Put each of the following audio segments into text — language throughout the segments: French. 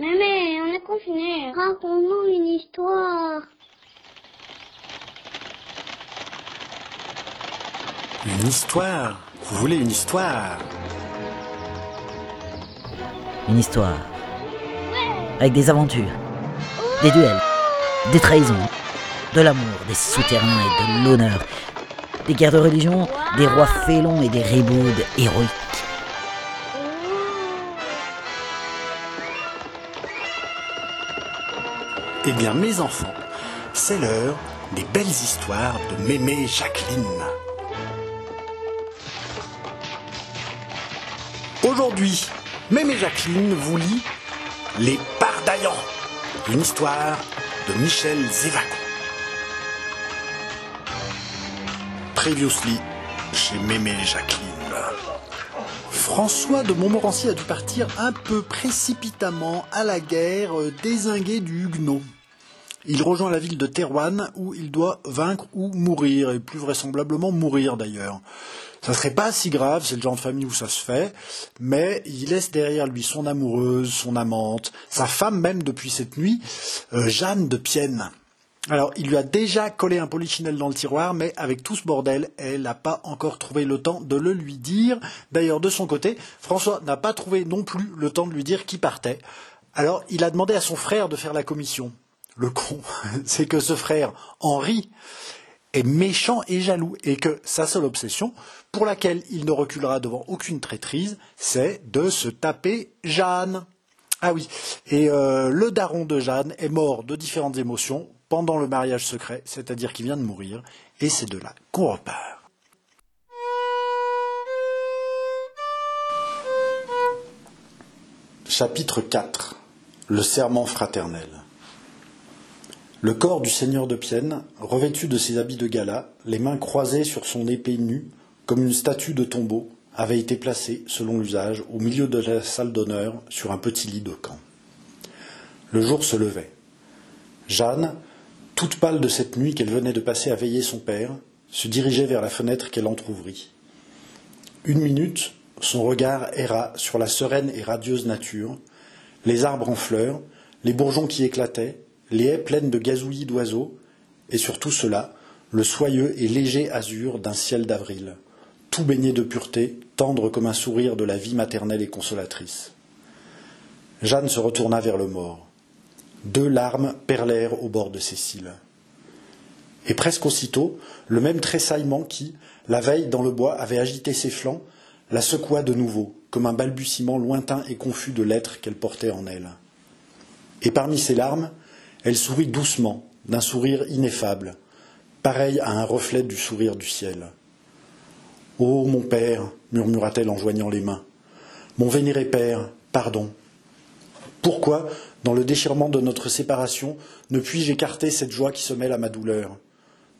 Mais mais, on est confinés. Raconte-nous une histoire. Une histoire Vous voulez une histoire? Une histoire. Avec des aventures, des duels, des trahisons, de l'amour, des souterrains et de l'honneur, des guerres de religion, des rois félons et des ribaudes héroïques. Eh bien, mes enfants, c'est l'heure des belles histoires de Mémé Jacqueline. Aujourd'hui, Mémé Jacqueline vous lit Les Pardaillants, une histoire de Michel Zévaco. Previously, chez Mémé Jacqueline. François de Montmorency a dû partir un peu précipitamment à la guerre euh, désingué du Huguenot. Il rejoint la ville de Terouanne où il doit vaincre ou mourir, et plus vraisemblablement mourir d'ailleurs. Ça serait pas si grave, c'est le genre de famille où ça se fait, mais il laisse derrière lui son amoureuse, son amante, sa femme même depuis cette nuit, euh, Jeanne de Pienne. Alors, il lui a déjà collé un polichinelle dans le tiroir, mais avec tout ce bordel, elle n'a pas encore trouvé le temps de le lui dire. D'ailleurs, de son côté, François n'a pas trouvé non plus le temps de lui dire qui partait. Alors, il a demandé à son frère de faire la commission. Le con, c'est que ce frère, Henri, est méchant et jaloux, et que sa seule obsession, pour laquelle il ne reculera devant aucune traîtrise, c'est de se taper Jeanne. Ah oui, et euh, le daron de Jeanne est mort de différentes émotions pendant le mariage secret, c'est-à-dire qu'il vient de mourir, et c'est de là qu'on repart. Chapitre 4 Le serment fraternel Le corps du seigneur de Pienne, revêtu de ses habits de gala, les mains croisées sur son épée nue, comme une statue de tombeau, avait été placé, selon l'usage, au milieu de la salle d'honneur, sur un petit lit de camp. Le jour se levait. Jeanne, toute pâle de cette nuit qu'elle venait de passer à veiller son père, se dirigeait vers la fenêtre qu'elle entr'ouvrit. Une minute, son regard erra sur la sereine et radieuse nature, les arbres en fleurs, les bourgeons qui éclataient, les haies pleines de gazouillis d'oiseaux, et sur tout cela, le soyeux et léger azur d'un ciel d'avril, tout baigné de pureté, tendre comme un sourire de la vie maternelle et consolatrice. Jeanne se retourna vers le mort. Deux larmes perlèrent au bord de ses cils. Et presque aussitôt, le même tressaillement qui, la veille, dans le bois, avait agité ses flancs, la secoua de nouveau, comme un balbutiement lointain et confus de l'être qu'elle portait en elle. Et parmi ces larmes, elle sourit doucement, d'un sourire ineffable, pareil à un reflet du sourire du ciel. Ô mon père, murmura-t-elle en joignant les mains, mon vénéré père, pardon. Pourquoi, dans le déchirement de notre séparation, ne puis-je écarter cette joie qui se mêle à ma douleur?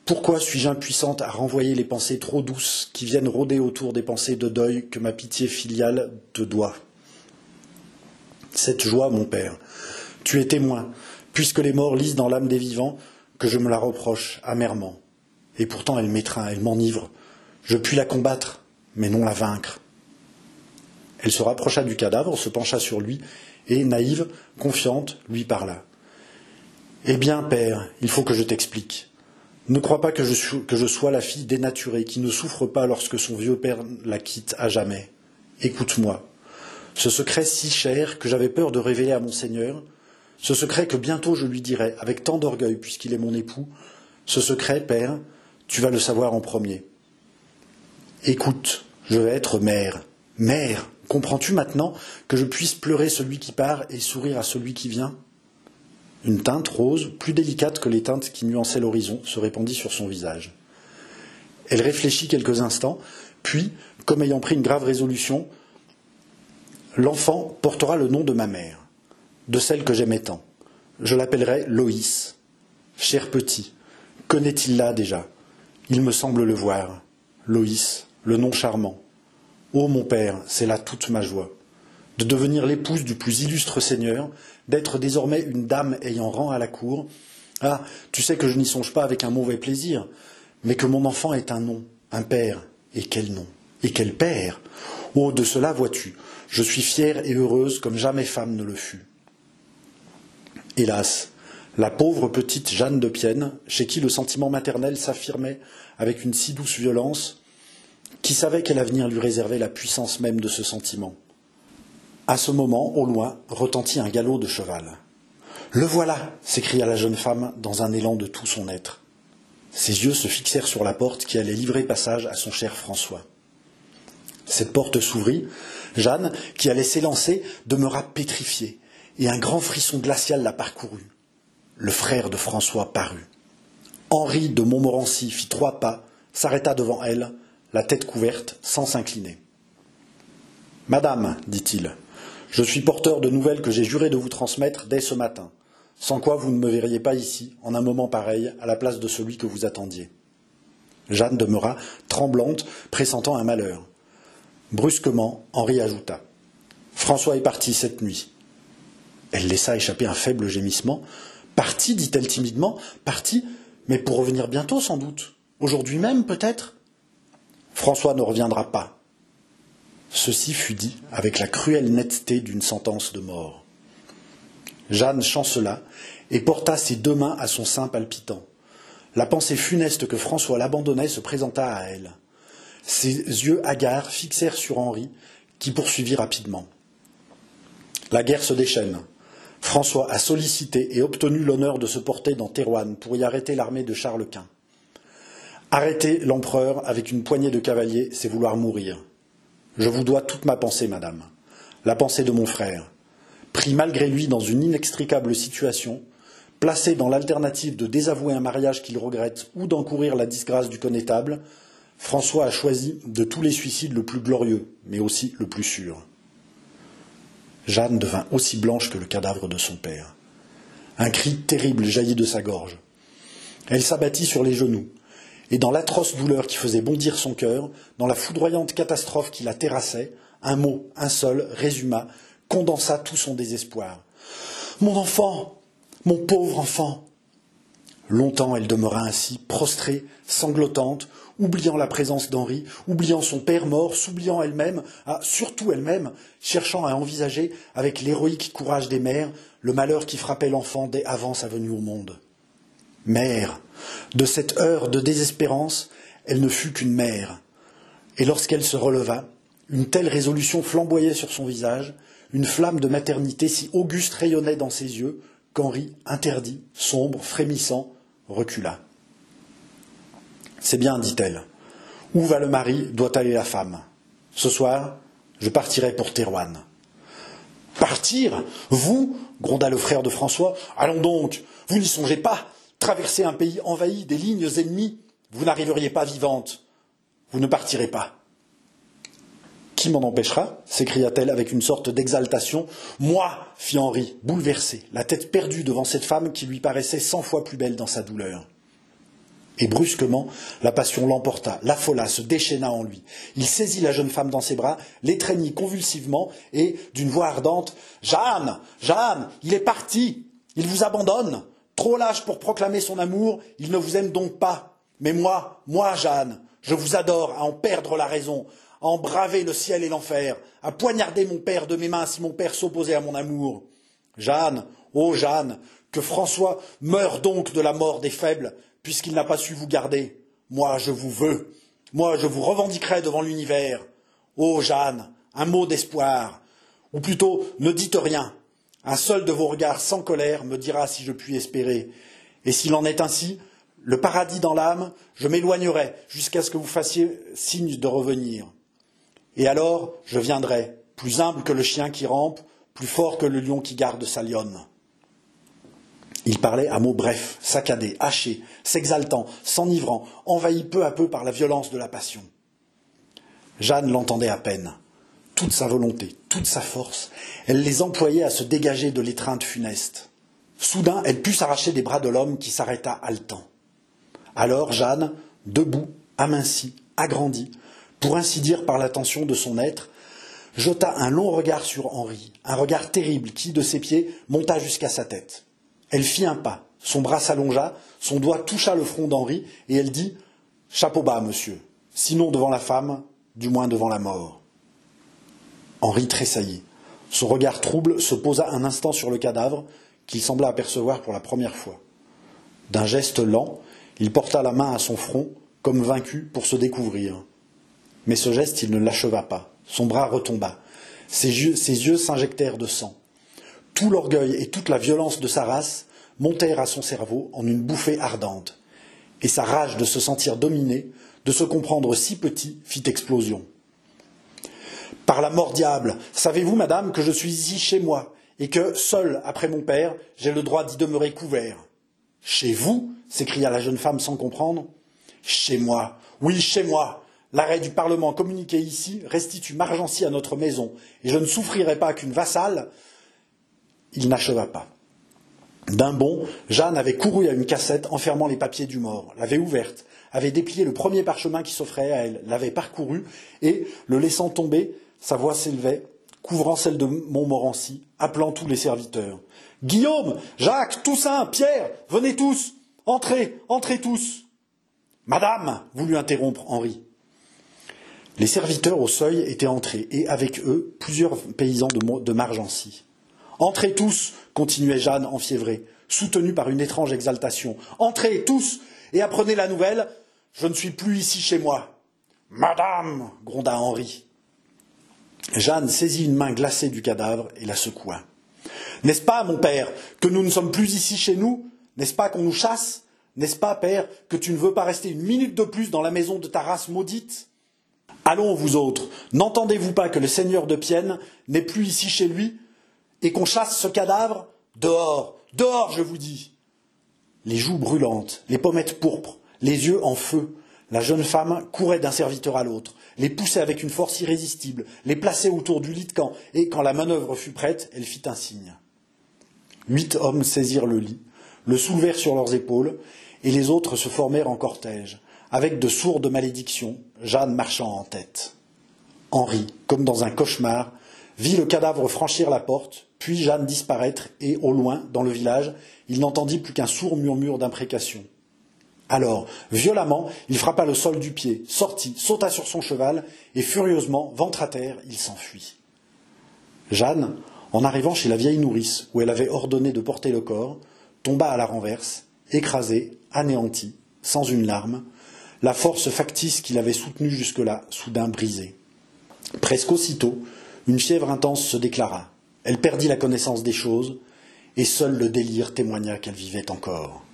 Pourquoi suis-je impuissante à renvoyer les pensées trop douces qui viennent rôder autour des pensées de deuil que ma pitié filiale te doit? Cette joie, mon père, tu es témoin, puisque les morts lisent dans l'âme des vivants, que je me la reproche amèrement. Et pourtant elle m'étreint, elle m'enivre. Je puis la combattre, mais non la vaincre. Elle se rapprocha du cadavre, se pencha sur lui, et, naïve, confiante, lui parla. Eh bien, père, il faut que je t'explique. Ne crois pas que je, que je, sois la fille dénaturée, qui ne souffre pas lorsque son vieux père la quitte à jamais. Écoute-moi. Ce secret si cher que j'avais peur de révéler à mon Seigneur, ce secret que bientôt je lui dirai, avec tant d'orgueil puisqu'il est mon époux, ce secret, père, tu vas le savoir en premier. Écoute, je vais être mère. Mère, comprends-tu maintenant que je puisse pleurer celui qui part et sourire à celui qui vient? Une teinte rose, plus délicate que les teintes qui nuançaient l'horizon, se répandit sur son visage. Elle réfléchit quelques instants, puis, comme ayant pris une grave résolution, L'enfant portera le nom de ma mère, de celle que j'aimais tant. Je l'appellerai Loïs. Cher petit, connaît-il là déjà? Il me semble le voir. Loïs, le nom charmant. Ô mon père, c'est là toute ma joie. De devenir l'épouse du plus illustre seigneur, d'être désormais une dame ayant rang à la cour. Ah, tu sais que je n'y songe pas avec un mauvais plaisir, mais que mon enfant est un nom, un père. Et quel nom? Et quel père? Oh, de cela vois-tu, je suis fière et heureuse comme jamais femme ne le fut. Hélas, la pauvre petite Jeanne de Pienne, chez qui le sentiment maternel s'affirmait avec une si douce violence, qui savait quel avenir lui réservait la puissance même de ce sentiment. À ce moment, au loin, retentit un galop de cheval. Le voilà s'écria la jeune femme dans un élan de tout son être. Ses yeux se fixèrent sur la porte qui allait livrer passage à son cher François. Cette porte s'ouvrit. Jeanne, qui allait s'élancer, demeura pétrifiée, et un grand frisson glacial la parcourut. Le frère de François parut. Henri de Montmorency fit trois pas, s'arrêta devant elle, la tête couverte, sans s'incliner. Madame, dit-il, je suis porteur de nouvelles que j'ai juré de vous transmettre dès ce matin, sans quoi vous ne me verriez pas ici, en un moment pareil, à la place de celui que vous attendiez. Jeanne demeura tremblante, pressentant un malheur. Brusquement, Henri ajouta François est parti cette nuit. Elle laissa échapper un faible gémissement. Parti, dit-elle timidement, parti, mais pour revenir bientôt sans doute. Aujourd'hui même, peut-être? François ne reviendra pas. Ceci fut dit avec la cruelle netteté d'une sentence de mort. Jeanne chancela et porta ses deux mains à son sein palpitant. La pensée funeste que François l'abandonnait se présenta à elle. Ses yeux hagards fixèrent sur Henri, qui poursuivit rapidement. La guerre se déchaîne. François a sollicité et obtenu l'honneur de se porter dans Thérouanne pour y arrêter l'armée de Charles Quint. Arrêter l'empereur avec une poignée de cavaliers, c'est vouloir mourir. Je vous dois toute ma pensée, madame, la pensée de mon frère, pris malgré lui dans une inextricable situation, placé dans l'alternative de désavouer un mariage qu'il regrette ou d'encourir la disgrâce du connétable, François a choisi de tous les suicides le plus glorieux, mais aussi le plus sûr. Jeanne devint aussi blanche que le cadavre de son père. Un cri terrible jaillit de sa gorge. Elle s'abattit sur les genoux, et dans l'atroce douleur qui faisait bondir son cœur, dans la foudroyante catastrophe qui la terrassait, un mot, un seul, résuma, condensa tout son désespoir. Mon enfant, mon pauvre enfant. Longtemps elle demeura ainsi, prostrée, sanglotante, oubliant la présence d'Henri, oubliant son père mort, s'oubliant elle-même, ah, surtout elle-même, cherchant à envisager avec l'héroïque courage des mères le malheur qui frappait l'enfant dès avant sa venue au monde. Mère, de cette heure de désespérance, elle ne fut qu'une mère. Et lorsqu'elle se releva, une telle résolution flamboyait sur son visage, une flamme de maternité si auguste rayonnait dans ses yeux, qu'Henri, interdit, sombre, frémissant, recula. C'est bien, dit-elle. Où va le mari, doit aller la femme. Ce soir, je partirai pour Thérouanne. Partir Vous gronda le frère de François. Allons donc, vous n'y songez pas. Traverser un pays envahi des lignes ennemies, vous n'arriveriez pas vivante. Vous ne partirez pas. Qui m'en empêchera? s'écria-t-elle avec une sorte d'exaltation. Moi fit Henri, bouleversé, la tête perdue devant cette femme qui lui paraissait cent fois plus belle dans sa douleur. Et brusquement, la passion l'emporta, l'affola, se déchaîna en lui. Il saisit la jeune femme dans ses bras, l'étreignit convulsivement et, d'une voix ardente, Jeanne, Jeanne, il est parti, il vous abandonne. Trop lâche pour proclamer son amour, il ne vous aime donc pas. Mais moi, moi, Jeanne, je vous adore à en perdre la raison, à en braver le ciel et l'enfer, à poignarder mon père de mes mains si mon père s'opposait à mon amour. Jeanne, ô Jeanne, que François meure donc de la mort des faibles, puisqu'il n'a pas su vous garder. Moi, je vous veux. Moi, je vous revendiquerai devant l'univers. Ô Jeanne, un mot d'espoir. Ou plutôt, ne dites rien. Un seul de vos regards sans colère me dira si je puis espérer. Et s'il en est ainsi, le paradis dans l'âme, je m'éloignerai jusqu'à ce que vous fassiez signe de revenir. Et alors, je viendrai, plus humble que le chien qui rampe, plus fort que le lion qui garde sa lionne. Il parlait à mots brefs, saccadés, hachés, s'exaltant, s'enivrant, envahi peu à peu par la violence de la passion. Jeanne l'entendait à peine. Toute sa volonté, toute sa force, elle les employait à se dégager de l'étreinte funeste. Soudain, elle put s'arracher des bras de l'homme qui s'arrêta haletant. Alors Jeanne, debout, amincie, agrandie, pour ainsi dire par l'attention de son être, jeta un long regard sur Henri, un regard terrible qui, de ses pieds, monta jusqu'à sa tête. Elle fit un pas, son bras s'allongea, son doigt toucha le front d'Henri, et elle dit Chapeau bas, monsieur, sinon devant la femme, du moins devant la mort. Henri tressaillit. Son regard trouble se posa un instant sur le cadavre, qu'il sembla apercevoir pour la première fois. D'un geste lent, il porta la main à son front, comme vaincu pour se découvrir. Mais ce geste, il ne l'acheva pas. Son bras retomba. Ses yeux s'injectèrent de sang. Tout l'orgueil et toute la violence de sa race montèrent à son cerveau en une bouffée ardente. Et sa rage de se sentir dominé, de se comprendre si petit, fit explosion. Par la mort diable, savez-vous, madame, que je suis ici chez moi, et que, seul après mon père, j'ai le droit d'y demeurer couvert? Chez vous? s'écria la jeune femme sans comprendre. Chez moi, oui, chez moi. L'arrêt du Parlement communiqué ici restitue Margency à notre maison, et je ne souffrirai pas qu'une vassale. Il n'acheva pas. D'un bond, Jeanne avait couru à une cassette enfermant les papiers du mort, l'avait ouverte, avait déplié le premier parchemin qui s'offrait à elle, l'avait parcouru, et, le laissant tomber, sa voix s'élevait, couvrant celle de Montmorency, appelant tous les serviteurs. Guillaume, Jacques, Toussaint, Pierre, venez tous, entrez, entrez tous. Madame, voulut interrompre Henri. Les serviteurs au seuil étaient entrés, et avec eux plusieurs paysans de, Margency. Entrez tous, continuait Jeanne enfiévrée, soutenue par une étrange exaltation. Entrez tous, et apprenez la nouvelle, je ne suis plus ici chez moi. Madame, gronda Henri. Jeanne saisit une main glacée du cadavre et la secoua. N'est-ce pas, mon père, que nous ne sommes plus ici chez nous? N'est-ce pas qu'on nous chasse? N'est-ce pas, père, que tu ne veux pas rester une minute de plus dans la maison de ta race maudite? Allons, vous autres, n'entendez-vous pas que le seigneur de Pienne n'est plus ici chez lui et qu'on chasse ce cadavre? Dehors, dehors, je vous dis. Les joues brûlantes, les pommettes pourpres, les yeux en feu, la jeune femme courait d'un serviteur à l'autre, les poussait avec une force irrésistible, les plaçait autour du lit de camp, et quand la manœuvre fut prête, elle fit un signe. Huit hommes saisirent le lit, le soulevèrent sur leurs épaules, et les autres se formèrent en cortège, avec de sourdes malédictions, Jeanne marchant en tête. Henri, comme dans un cauchemar, vit le cadavre franchir la porte, puis Jeanne disparaître, et, au loin, dans le village, il n'entendit plus qu'un sourd murmure d'imprécation. Alors, violemment, il frappa le sol du pied, sortit, sauta sur son cheval, et furieusement, ventre à terre, il s'enfuit. Jeanne, en arrivant chez la vieille nourrice, où elle avait ordonné de porter le corps, tomba à la renverse, écrasée, anéantie, sans une larme, la force factice qui l'avait soutenue jusque-là, soudain brisée. Presque aussitôt, une fièvre intense se déclara. Elle perdit la connaissance des choses, et seul le délire témoigna qu'elle vivait encore.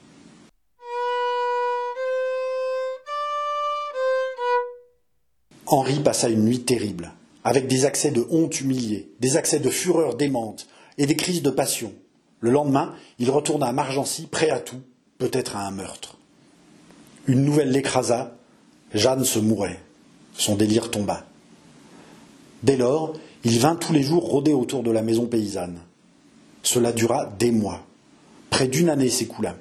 Henri passa une nuit terrible, avec des accès de honte humiliée, des accès de fureur démente et des crises de passion. Le lendemain, il retourna à Margency, prêt à tout, peut-être à un meurtre. Une nouvelle l'écrasa, Jeanne se mourait, son délire tomba. Dès lors, il vint tous les jours rôder autour de la maison paysanne. Cela dura des mois. Près d'une année s'écoula.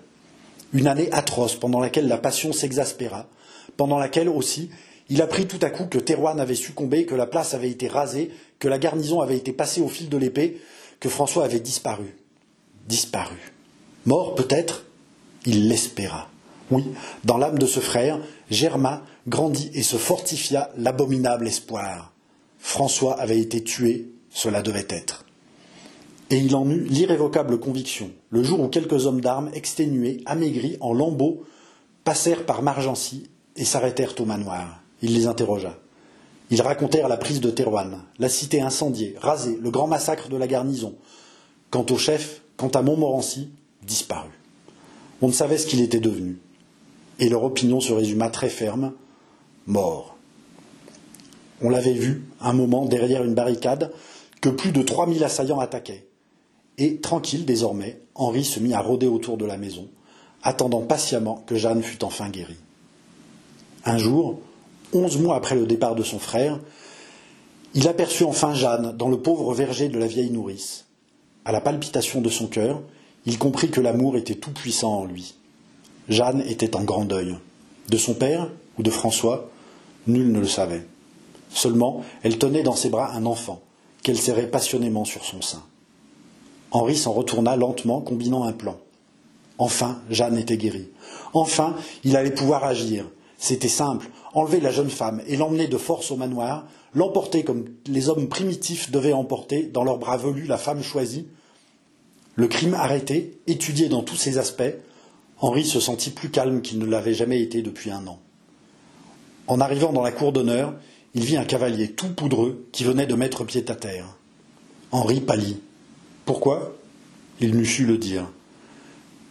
Une année atroce pendant laquelle la passion s'exaspéra, pendant laquelle aussi il apprit tout à coup que Thérouanne avait succombé, que la place avait été rasée, que la garnison avait été passée au fil de l'épée, que François avait disparu. Disparu. Mort peut-être Il l'espéra. Oui, dans l'âme de ce frère, germa, grandit et se fortifia l'abominable espoir. François avait été tué, cela devait être. Et il en eut l'irrévocable conviction, le jour où quelques hommes d'armes, exténués, amaigris, en lambeaux, passèrent par Margency et s'arrêtèrent au manoir. Il les interrogea. Ils racontèrent la prise de Thérouanne, la cité incendiée, rasée, le grand massacre de la garnison. Quant au chef, quant à Montmorency, disparu. On ne savait ce qu'il était devenu. Et leur opinion se résuma très ferme mort. On l'avait vu, un moment, derrière une barricade, que plus de trois mille assaillants attaquaient. Et, tranquille désormais, Henri se mit à rôder autour de la maison, attendant patiemment que Jeanne fût enfin guérie. Un jour, onze mois après le départ de son frère, il aperçut enfin Jeanne dans le pauvre verger de la vieille nourrice. À la palpitation de son cœur, il comprit que l'amour était tout puissant en lui. Jeanne était en grand deuil. De son père ou de François, nul ne le savait. Seulement, elle tenait dans ses bras un enfant, qu'elle serrait passionnément sur son sein. Henri s'en retourna lentement, combinant un plan. Enfin, Jeanne était guérie. Enfin, il allait pouvoir agir. C'était simple, enlever la jeune femme et l'emmener de force au manoir, l'emporter comme les hommes primitifs devaient emporter dans leurs bras velus la femme choisie. Le crime arrêté, étudié dans tous ses aspects, Henri se sentit plus calme qu'il ne l'avait jamais été depuis un an. En arrivant dans la cour d'honneur, il vit un cavalier tout poudreux qui venait de mettre pied à terre. Henri pâlit. Pourquoi? Il n'eût su le dire.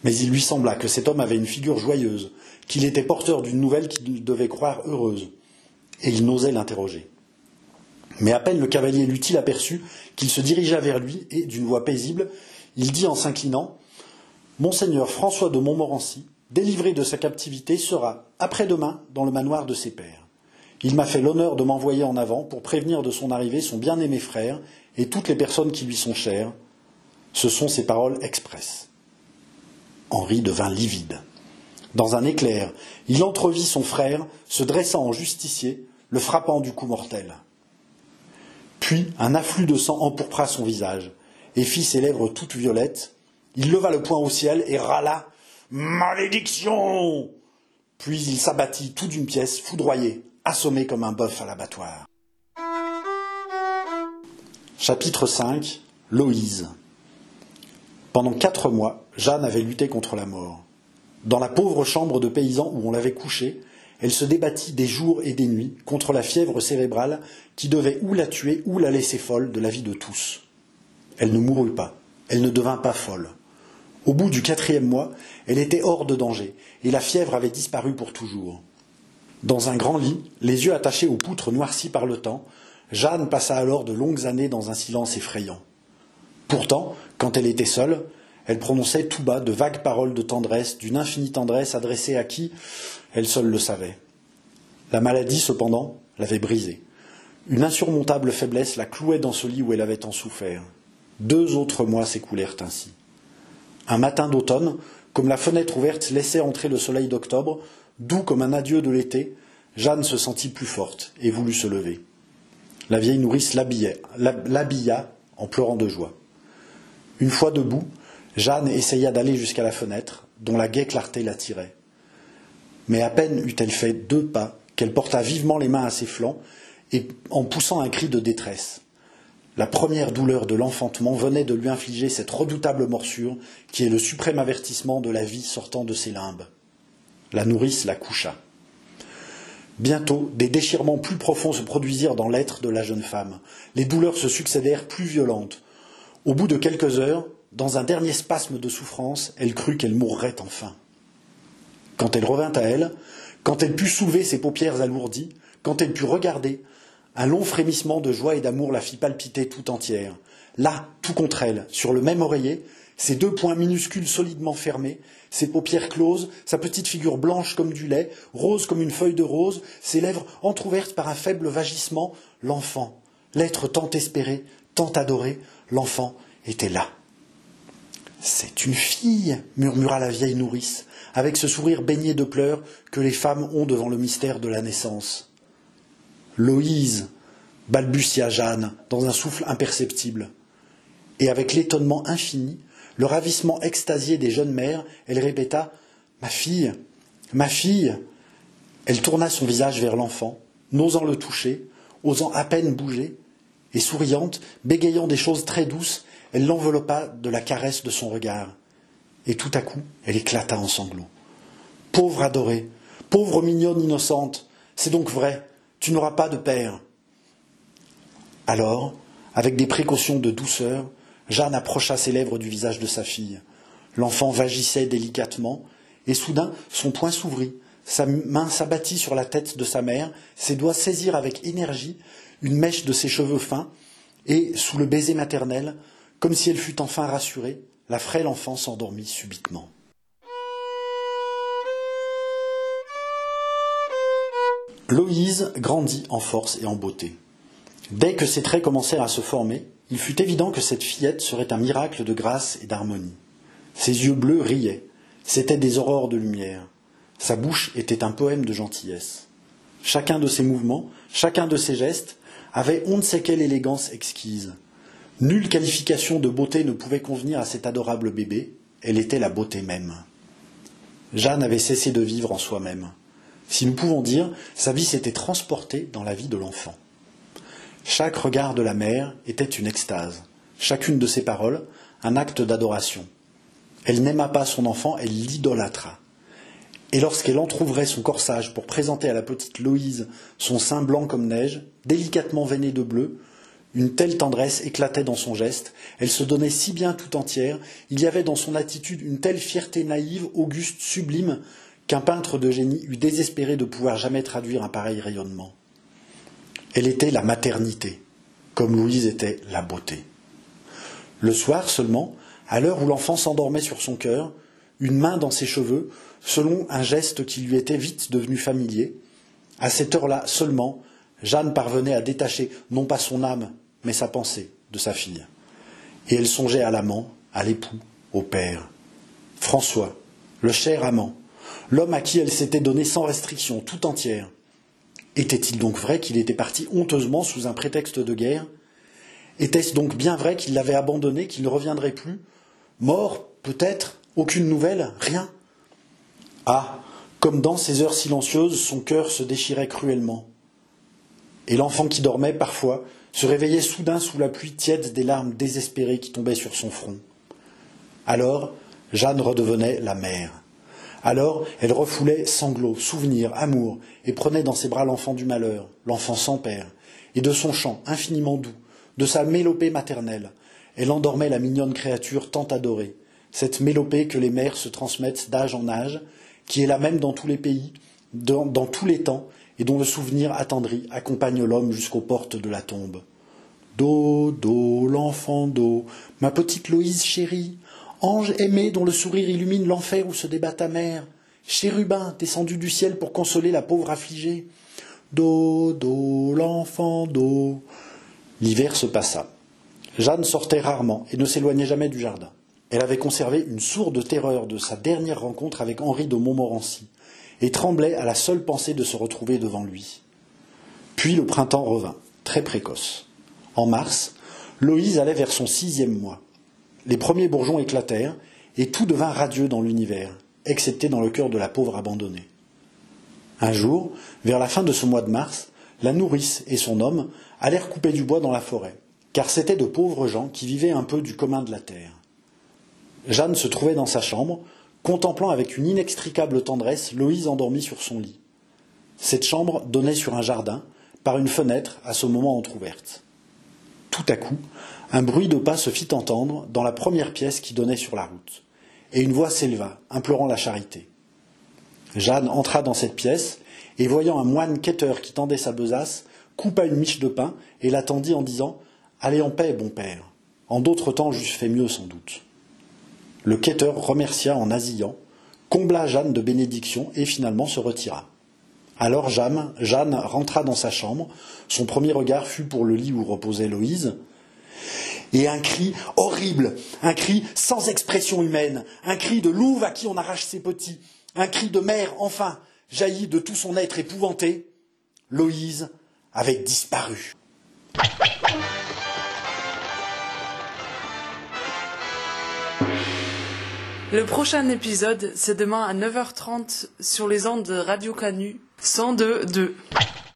Mais il lui sembla que cet homme avait une figure joyeuse, qu'il était porteur d'une nouvelle qu'il devait croire heureuse, et il n'osait l'interroger. Mais à peine le cavalier l'eut-il aperçu qu'il se dirigea vers lui, et, d'une voix paisible, il dit en s'inclinant Monseigneur François de Montmorency, délivré de sa captivité, sera, après-demain, dans le manoir de ses pères. Il m'a fait l'honneur de m'envoyer en avant pour prévenir de son arrivée son bien-aimé frère et toutes les personnes qui lui sont chères. Ce sont ses paroles expresses. Henri devint livide. Dans un éclair, il entrevit son frère se dressant en justicier, le frappant du coup mortel. Puis un afflux de sang empourpra son visage et fit ses lèvres toutes violettes. Il leva le poing au ciel et râla Malédiction Puis il s'abattit tout d'une pièce, foudroyé, assommé comme un bœuf à l'abattoir. Chapitre 5 Loïse pendant quatre mois, Jeanne avait lutté contre la mort. Dans la pauvre chambre de paysan où on l'avait couchée, elle se débattit des jours et des nuits contre la fièvre cérébrale qui devait ou la tuer ou la laisser folle de la vie de tous. Elle ne mourut pas, elle ne devint pas folle. Au bout du quatrième mois, elle était hors de danger, et la fièvre avait disparu pour toujours. Dans un grand lit, les yeux attachés aux poutres noircies par le temps, Jeanne passa alors de longues années dans un silence effrayant. Pourtant, quand elle était seule, elle prononçait tout bas de vagues paroles de tendresse, d'une infinie tendresse adressée à qui elle seule le savait. La maladie, cependant, l'avait brisée. Une insurmontable faiblesse la clouait dans ce lit où elle avait tant souffert. Deux autres mois s'écoulèrent ainsi. Un matin d'automne, comme la fenêtre ouverte laissait entrer le soleil d'octobre, doux comme un adieu de l'été, Jeanne se sentit plus forte et voulut se lever. La vieille nourrice l'habilla en pleurant de joie. Une fois debout, Jeanne essaya d'aller jusqu'à la fenêtre, dont la gaie clarté l'attirait. Mais à peine eut-elle fait deux pas qu'elle porta vivement les mains à ses flancs et en poussant un cri de détresse. La première douleur de l'enfantement venait de lui infliger cette redoutable morsure qui est le suprême avertissement de la vie sortant de ses limbes. La nourrice la coucha. Bientôt, des déchirements plus profonds se produisirent dans l'être de la jeune femme. Les douleurs se succédèrent plus violentes. Au bout de quelques heures, dans un dernier spasme de souffrance, elle crut qu'elle mourrait enfin. Quand elle revint à elle, quand elle put soulever ses paupières alourdies, quand elle put regarder, un long frémissement de joie et d'amour la fit palpiter tout entière. Là, tout contre elle, sur le même oreiller, ses deux poings minuscules solidement fermés, ses paupières closes, sa petite figure blanche comme du lait, rose comme une feuille de rose, ses lèvres entr'ouvertes par un faible vagissement, l'enfant, l'être tant espéré, tant adoré, l'enfant était là. C'est une fille, murmura la vieille nourrice, avec ce sourire baigné de pleurs que les femmes ont devant le mystère de la naissance. Loïse, balbutia Jeanne, dans un souffle imperceptible. Et avec l'étonnement infini, le ravissement extasié des jeunes mères, elle répéta Ma fille, ma fille. Elle tourna son visage vers l'enfant, n'osant le toucher, osant à peine bouger, et souriante, bégayant des choses très douces, elle l'enveloppa de la caresse de son regard. Et tout à coup, elle éclata en sanglots. Pauvre adorée, pauvre mignonne innocente, c'est donc vrai, tu n'auras pas de père. Alors, avec des précautions de douceur, Jeanne approcha ses lèvres du visage de sa fille. L'enfant vagissait délicatement, et soudain son poing s'ouvrit, sa main s'abattit sur la tête de sa mère, ses doigts saisirent avec énergie une mèche de ses cheveux fins, et, sous le baiser maternel, comme si elle fût enfin rassurée, la frêle enfant s'endormit subitement. Loïse grandit en force et en beauté. Dès que ses traits commencèrent à se former, il fut évident que cette fillette serait un miracle de grâce et d'harmonie. Ses yeux bleus riaient, c'étaient des aurores de lumière. Sa bouche était un poème de gentillesse. Chacun de ses mouvements, chacun de ses gestes avait on ne sait quelle élégance exquise. Nulle qualification de beauté ne pouvait convenir à cet adorable bébé, elle était la beauté même. Jeanne avait cessé de vivre en soi-même. Si nous pouvons dire, sa vie s'était transportée dans la vie de l'enfant. Chaque regard de la mère était une extase, chacune de ses paroles un acte d'adoration. Elle n'aima pas son enfant, elle l'idolâtra. Et lorsqu'elle entr'ouvrait son corsage pour présenter à la petite Loïse son sein blanc comme neige, délicatement veiné de bleu, une telle tendresse éclatait dans son geste, elle se donnait si bien tout entière, il y avait dans son attitude une telle fierté naïve, auguste, sublime, qu'un peintre de génie eût désespéré de pouvoir jamais traduire un pareil rayonnement. Elle était la maternité, comme Louise était la beauté. Le soir seulement, à l'heure où l'enfant s'endormait sur son cœur, une main dans ses cheveux, selon un geste qui lui était vite devenu familier, à cette heure-là seulement, Jeanne parvenait à détacher non pas son âme, mais sa pensée de sa fille. Et elle songeait à l'amant, à l'époux, au père. François, le cher amant, l'homme à qui elle s'était donnée sans restriction, tout entière. Était-il donc vrai qu'il était parti honteusement sous un prétexte de guerre? Était-ce donc bien vrai qu'il l'avait abandonné, qu'il ne reviendrait plus? Mort, peut-être? Aucune nouvelle? Rien? Ah Comme dans ces heures silencieuses, son cœur se déchirait cruellement. Et l'enfant qui dormait, parfois, se réveillait soudain sous la pluie tiède des larmes désespérées qui tombaient sur son front. Alors, Jeanne redevenait la mère. Alors, elle refoulait sanglots, souvenirs, amour, et prenait dans ses bras l'enfant du malheur, l'enfant sans père, et de son chant infiniment doux, de sa mélopée maternelle, elle endormait la mignonne créature tant adorée, cette mélopée que les mères se transmettent d'âge en âge, qui est la même dans tous les pays, dans, tous les temps, et dont le souvenir attendri accompagne l'homme jusqu'aux portes de la tombe. Do, do, l'enfant do, ma petite Loïse chérie, ange aimé dont le sourire illumine l'enfer où se débat ta mère, chérubin descendu du ciel pour consoler la pauvre affligée. Do, do, l'enfant do. L'hiver se passa. Jeanne sortait rarement et ne s'éloignait jamais du jardin. Elle avait conservé une sourde terreur de sa dernière rencontre avec Henri de Montmorency et tremblait à la seule pensée de se retrouver devant lui. Puis le printemps revint, très précoce. En mars, Loïse allait vers son sixième mois. Les premiers bourgeons éclatèrent, et tout devint radieux dans l'univers, excepté dans le cœur de la pauvre abandonnée. Un jour, vers la fin de ce mois de mars, la nourrice et son homme allèrent couper du bois dans la forêt, car c'étaient de pauvres gens qui vivaient un peu du commun de la terre. Jeanne se trouvait dans sa chambre, contemplant avec une inextricable tendresse Loïse endormie sur son lit. Cette chambre donnait sur un jardin, par une fenêtre à ce moment entr'ouverte. Tout à coup, un bruit de pas se fit entendre dans la première pièce qui donnait sur la route, et une voix s'éleva, implorant la charité. Jeanne entra dans cette pièce, et voyant un moine quêteur qui tendait sa besace, coupa une miche de pain et l'attendit en disant Allez en paix, bon père. En d'autres temps, j'eusse fait mieux sans doute. Le quêteur remercia en nasillant, combla Jeanne de bénédictions et finalement se retira. Alors Jeanne, Jeanne rentra dans sa chambre, son premier regard fut pour le lit où reposait Loïse, et un cri horrible, un cri sans expression humaine, un cri de louve à qui on arrache ses petits, un cri de mère, enfin, jaillit de tout son être épouvanté. Loïse avait disparu. Le prochain épisode, c'est demain à 9h30 sur les ondes de Radio Canu 102.2.